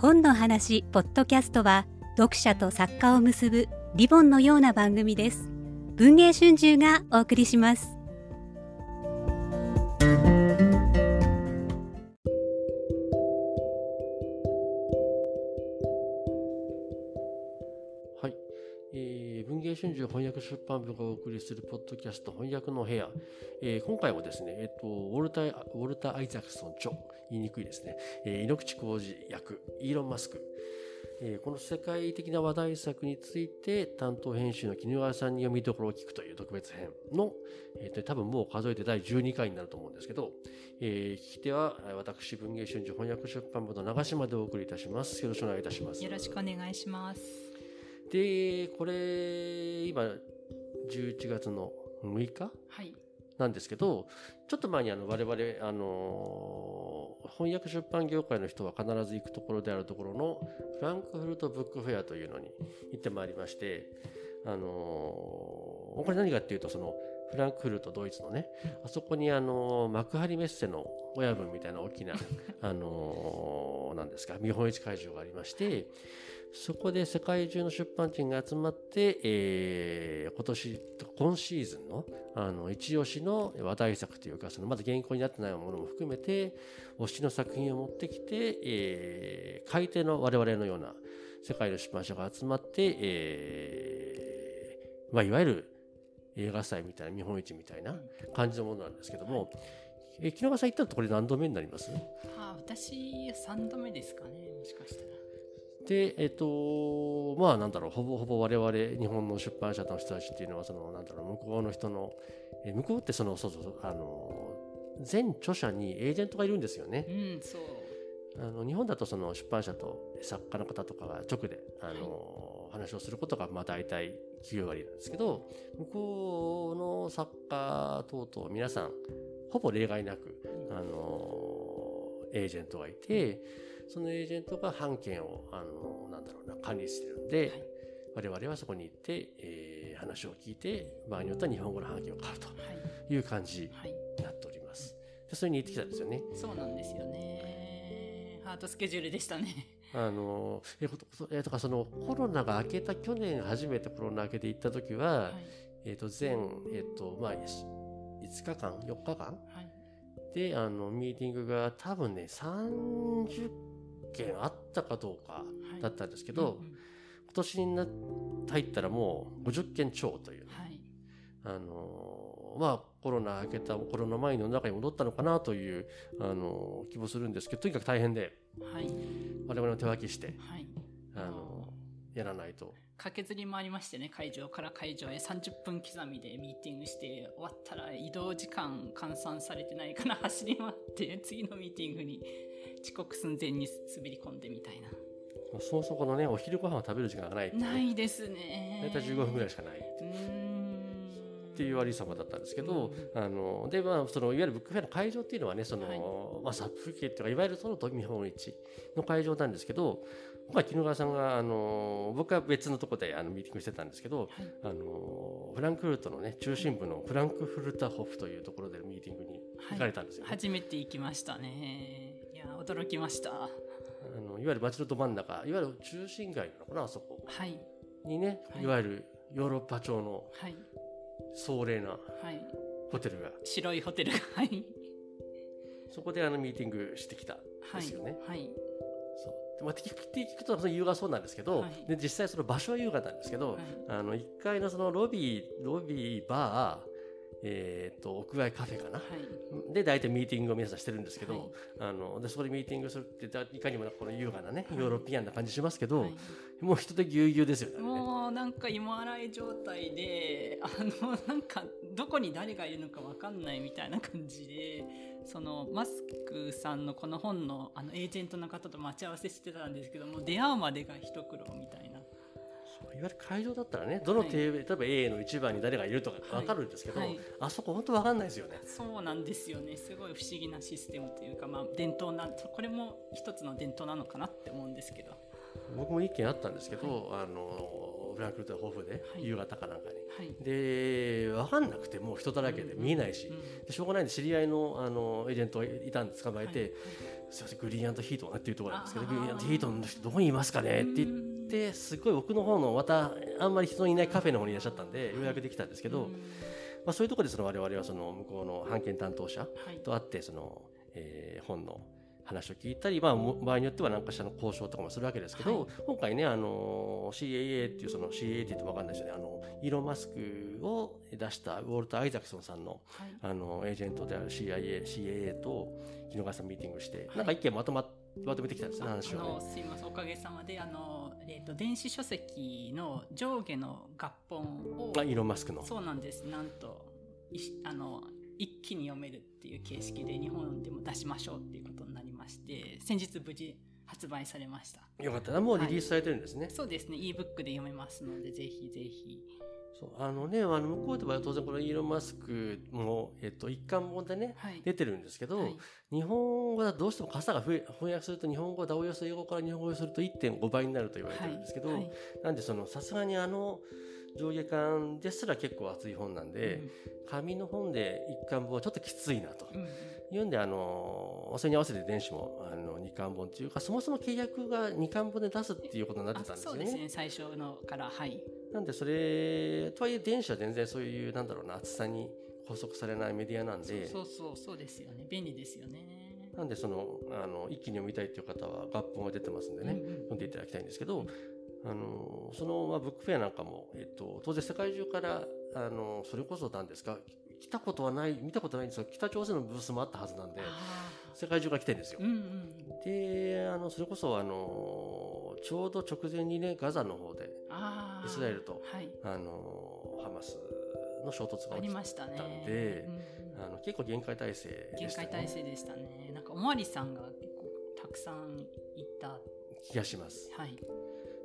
本の話ポッドキャストは読者と作家を結ぶリボンのような番組です。文藝春秋がお送りします。えー文藝春秋翻訳出版部がお送りするポッドキャスト翻訳の部屋、えー今回はですね、えっとウォルター・ウォルター・アイザクソン著。言いにくいですね、えー井口浩二役イーロン・マスク、えーこの世界的な話題作について担当編集の絹川さんに読みどころを聞くという特別編の、えーと多分もう数えて第12回になると思うんですけど、えー聞き手は私文藝春秋翻訳出版部の長島でお送りいたします。よろしくお願いいたします。よろしくお願いします。でこれ今11月の6日？はい。なんですけどちょっと前にあの我々あの翻訳出版業界の人は必ず行くところであるところのフランクフルトブックフェアというのに行ってまいりましてあのこれ何かっていうとそのフランクフルトドイツのねあそこにあの幕張メッセの親分みたいな大きな あのなんですか見本市会場がありましてそこで世界中の出版人が集まって、えー今年今シーズンのあの一押しの話題作というかそのまだ原稿になってないものも含めて推しの作品を持ってきて、えー買い手の我々のような世界の出版社が集まって、えーまあ、いわゆる映画祭みたいな見本市みたいな感じのものなんですけども、えー木永さん行ったのとこれ何度目になります？あ、私三度目ですかね。もしかしたら。で、えっと、まあなんだろう、ほぼほぼ我々日本の出版社の人たちっていうのは、そのなんだろう、向こうの人の、え向こうってその、そうそうそう、あの、全著者にエージェントがいるんですよね。うん、そう。あの日本だとその出版社と作家の方とかが直で、あの、話をすることがまあ大体9割なんですけど、向こうの作家等々皆さん、ほぼ例外なく、あの、エージェントがいて、そのエージェントが版権を、あの、なんだろうな、管理してるんで、はい我々はそこに行って、えー話を聞いて、場合によっては日本語の版権を買うとはい。いう感じはい。になっております。でそれに行ってきたんですよね。そうなんですよね。ハートスケジュールでしたね。あの、えー、ことえーとかそのコロナが明けた去年初めてコロナ明けて行った時は、はい。えっ、と、全、えっ、と、まあ、5日間、4日間？はい。で、あの、ミーティングが多分ね、30件あったかどうかはいだったんですけど、うんうん今年にな入ったらもう50件超という、はい。あのまあコロナ明けたコロナ前の中に戻ったのかなという、あの気もするんですけどとにかく大変ではい。我々も手分けして、はい。あのやらないと。駆けずりもありましてね会場から会場へ。30分刻みでミーティングして終わったら移動時間換算されてないから走り回って 次のミーティングに遅刻寸前に滑り込んでみたいな。そもそもこのねお昼ご飯を食べる時間がないね。ないですね。大体15分ぐらいしかない。っうーんていうありさまだったんですけど、あのでまあそのいわゆるブックフェアの会場っていうのはねその、はい。まあ殺風景っていうかいわゆるその見本市の会場なんですけど今回絹川さんがあの僕は別のところであのミーティングしてたんですけど、あのフランクフルトのね中心部のフランクフルタホフというところでミーティングに行かれたんですよね、初めて行きましたね。いや驚きました。あのいわゆる街のど真ん中いわゆる中心街なのかなあそこ。はい。にね、はい。い、わゆるヨーロッパ調のはい壮麗なはい。ホテルが。白いホテルがはい。そこであのミーティングしてきたんはいですよね。はい。そう。でまあ、聞く聞くとその優雅そうなんですけど、はい。で実際その場所は優雅なんですけど、はい。あの1階のそのロビーロビーバー、えー、と屋外カフェかな、はい。で大体ミーティングを皆さんしてるんですけど、はい。あのでそこでミーティングするってだいかにもこの優雅なね、はい。ヨーロピアンな感じしますけど、はい。もう人でぎゅうぎゅうですよね。もうなんか芋洗い状態で あのなんかどこに誰がいるのかわかんないみたいな感じでそのマスクさんのこの本のあのエージェントの方と待ち合わせしてたんですけども出会うまでが一苦労みたいいわゆる会場だったらねどのテーブル、例えば A の1番に誰がいるとか分かるんですけど、はい。はいあそこ本当分かんないですよね。そうなんですよね。すごい不思議なシステムというか、まあ、伝統なこれも一つの伝統なのかなって思うんですけど。僕も一件あったんですけど、あのフランクフルトホフではい。夕方かなんかに、はい。で分かんなくてもう人だらけで見えないし、うんでしょうがないんで知り合いのあのエージェントがいたんで捕まえて、はい。すいませんグリーンヒートンっていうところなんですけどグリーンヒートンの人どこにいますかねって言ってすごい奥の方のまたあんまり人のいないカフェの方にいらっしゃったんでようやくできたんですけど、うん。まあ、そういうところでその我々はその向こうの版権担当者はい。と会ってその、えー本の話を聞いたり、まあ、も場合によっては何かしらの交渉とかもするわけですけど、はい。今回ねあの CAA っていうその CAA って言っても分かんないですよね。あのイーロン・マスクを出したウォルター・アイザクソンさんのはい。あのエージェントである CIA, CAA と木下さんミーティングして、はい。なんか一件まとままとめてきたんですねあ話をね。すいませんおかげさまであの、えー、と電子書籍の上下の合本をあイーロン・マスクの。そうなんです。なんといあの一気に読めるっていう形式で日本でも出しましょうっていうことになりまして先日無事発売されました。よかったな。もうリリースされてるんですね。そうですね。ebook で読めますのでぜひぜひそうあのねあの向こうでは当然このイーロン・マスクも、えっと、一貫本でねはい。出てるんですけど、はい。日本語はどうしても傘が増え翻訳すると日本語だおよそ英語から日本語にすると1.5倍になると言われてるんですけど、はい。なんでそのさすがにあの上下巻ですら結構厚い本なんで、紙の本で一巻本はちょっときついなと。うんうんいうんであのそれに合わせて電子もあの2巻本というかそもそも契約が2巻本で出すっていうことになってたんあですよね。そうですね。最初のからはい。なんでそれとはいえ電子は全然そういうなんだろうな厚さに拘束されないメディアなんで。そうそうそうですよね。便利ですよね。なんでそのあの一気に読みたいという方は合本が出てますんでね、うんうん。読んでいただきたいんですけど、あのその、まあ、ブックフェアなんかも、えっと、当然世界中からあのそれこそなんですか来たことはない見たことないんですが北朝鮮のブースもあったはずなんであ世界中から来てるんですよ。ー。うんうん。であのそれこそあのちょうど直前にねガザの方でイスラエルとはい。あのハマスの衝突が起きありましたね。たんでうんうん。あの結構厳戒態勢で限したよね界体制でしたね。なんかおまわりさんが結構たくさんいた。は気がします。い。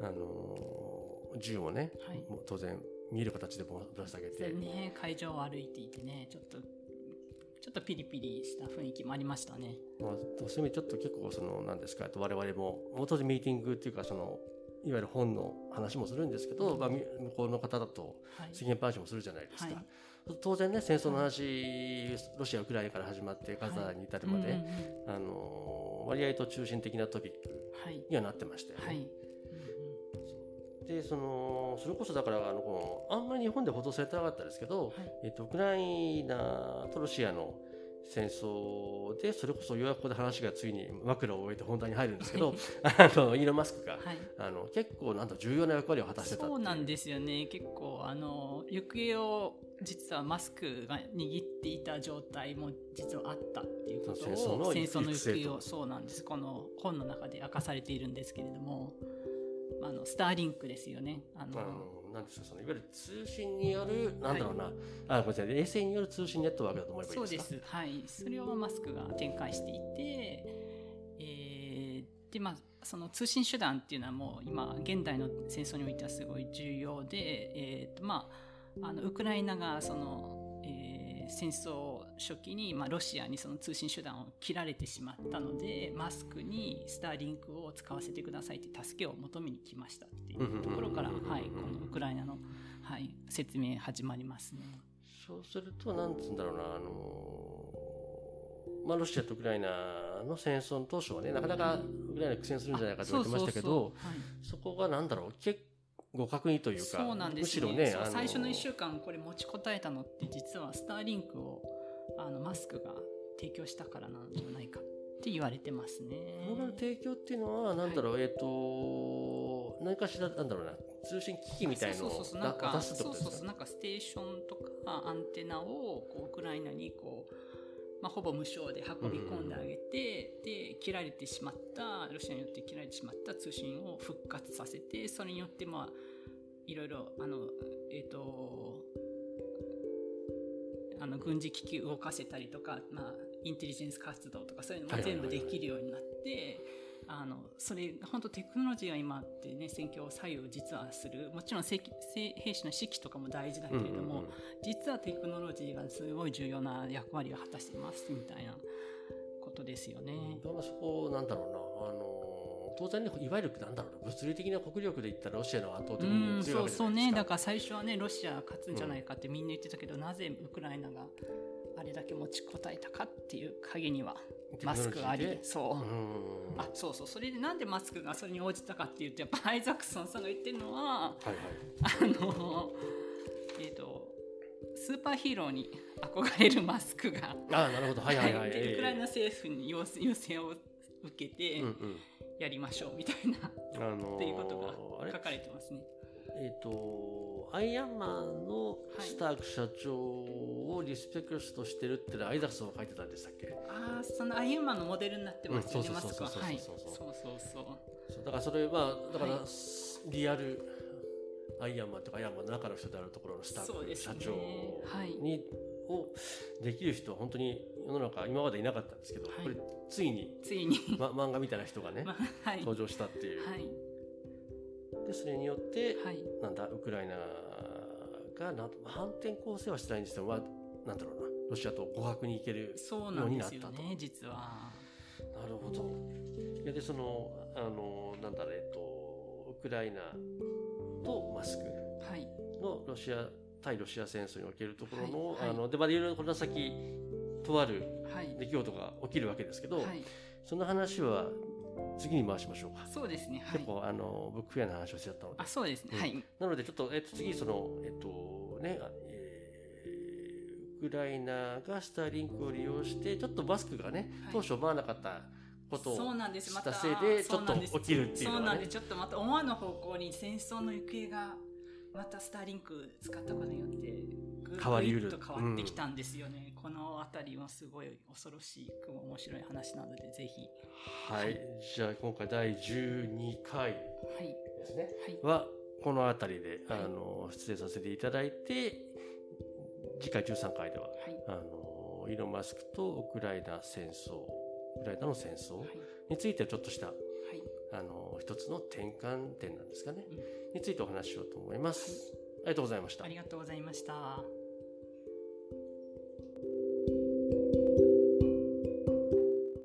あの銃をね、はい。もう当然見える形でぶら下げて、ね。会場を歩いていてねちょっとちょっとピリピリした雰囲気もありましたね。まあ、そういう意味でちょっと結構その何ですか我々ももう当然ミーティングっていうかそのいわゆる本の話もするんですけど、まあ、み向こうの方だとはい。世間話もするじゃないですか、はい。当然ね戦争の話、ロシアウクライナから始まってガザに至るまで、うんうんうんあの割合と中心的なトピックはい。にはなってましたよね。はいでそのそれこそだからあのこのあんまり日本で報道されてなかったですけど、はい。えっと、ウクライナとロシアの戦争でそれこそようやくここで話がついに枕を終えて本題に入るんですけど あのイーロン・マスクが、はい。あの結構なんと重要な役割を果たしてたそうなんですよね。結構あの行方を実はマスクが握っていた状態も実はあったっていうことを戦争の行方をそうなんです。この本の中で明かされているんですけれどもあのスターリンクですよね。あのなんですかそのいわゆる通信によるなんだろうな、あごめんなさい衛星による通信ネットワークだと思えばいいそうですか？です。はい。それをマスクが展開していて、えーでまあその通信手段っていうのはもう今現代の戦争においてはすごい重要で、えーとまあ、あのウクライナがその、えー戦争初期に、まあ、ロシアにその通信手段を切られてしまったのでマスクにスターリンクを使わせてくださいって助けを求めに来ましたっていうところから、はい、このウクライナの、はい、説明始まりますね。そうするとなんつうんだろうなあのまあ、ロシアとウクライナの戦争の当初はねなかなかウクライナ苦戦するんじゃないかと言われてましたけどそうそうそうはいそこがなんだろう結構確認というかそうなんです、ね、むしろねあの最初の1週間これ持ちこたえたのって実はスターリンクをあのマスクが提供したからなんじゃないかって言われてますね。この提供っていうのはなんだろう、えっ、と何かしらなんだろうな通信機器みたいのをそうそうそうなんかだ渡すってそうそうそうなんかステーションとかアンテナをこうウクライナにこう、まあ、ほぼ無償で運び込んであげて、で切られてしまったロシアによって切られてしまった通信を復活させてそれによってまあいろいろあのえっ、とあの軍事機器動かせたりとか、まあ、インテリジェンス活動とかそういうのも全部できるようになって。あのそれ本当テクノロジーが今ってね戦況を左右実はする。もちろん兵兵士の士気とかも大事だけれども、うんうんうん。実はテクノロジーがすごい重要な役割を果たしてますみたいなことですよね。だからそこなんだろうな。あの当然ねいわゆるなんだろうな。物理的な国力で言ったらロシアの圧倒的うんに強いそうそうわけじゃないですか。ね。だから最初はねロシア勝つんじゃないかってみんな言ってたけど、なぜウクライナがあれだけ持ちこたえたかっていう鍵にはマスクがありそう、うんあそうそうそれでなんでマスクがそれに応じたかっていうとやっぱアイザックソンさんが言ってるのははいはい。あのえっ、とスーパーヒーローに憧れるマスクが、ああなるほどはいはいはい。でウクライナ政府に要請を受けてうんうん。やりましょうみたいな、あのーっていうことが書かれてますね。えっ、とアイアンマンのスターク社長をリスペクトしてるってアイザックソンが書いてたんでしたっけ？ああそのアイアンマンのモデルになってますよね、うんマスクはそうそうは。い。そうそうそうそう。だからそれはだから、はい。リアルアイアンマンとかアイアンマンの中の人であるところのスタークそうですね。社長はい。に、をできる人は本当に世の中今までいなかったんですけど、はい。これついに、ついに、ま、漫画みたいな人がね、ま登場したっていう、はい。でそれによって、はい。なんだウクライナがなんと反転攻勢はしてないんですけど、まあ、なんだろうなロシアと互角にいけるそうなんですよようになね実は。なるほど。でそのあのなんだろうえっとウクライナとマスクはい。のロシア対ロシア戦争におけるところの、はいはい。あのでまあいろいろこの先とあるはい。出来事が起きるわけですけど、はい。その話は次に回しましょうか。そうですね。はい。結構あのブックフェアの話をしちゃったので。あ、そうですね、うん。はい。なのでちょっとえっと次そのえっとね。あえーウクライナがスターリンクを利用してちょっとマスクがね、はい。当初思わなかったことをそうなんです。ましたせいでちょっと起きるっていうそうのがね。なんです。ちょっとまた思わぬ方向に戦争の行方がまたスターリンク使ったことによってぐ変わりうる。変わってきたんですよね、この辺りはすごい恐ろしく面白い話なのでぜひ。はい、じゃあ今回第12回はい。ですね。はい。はこの辺りで、はい。あの出演させていただいて次回13回でははい。あのイーロン・マスクとウクライナ戦争ウクライナの戦争はい。についてちょっとしたはい。あの一つの転換点なんですかね、うんについてお話ししようと思います、ありがとうございましたありがとうございました。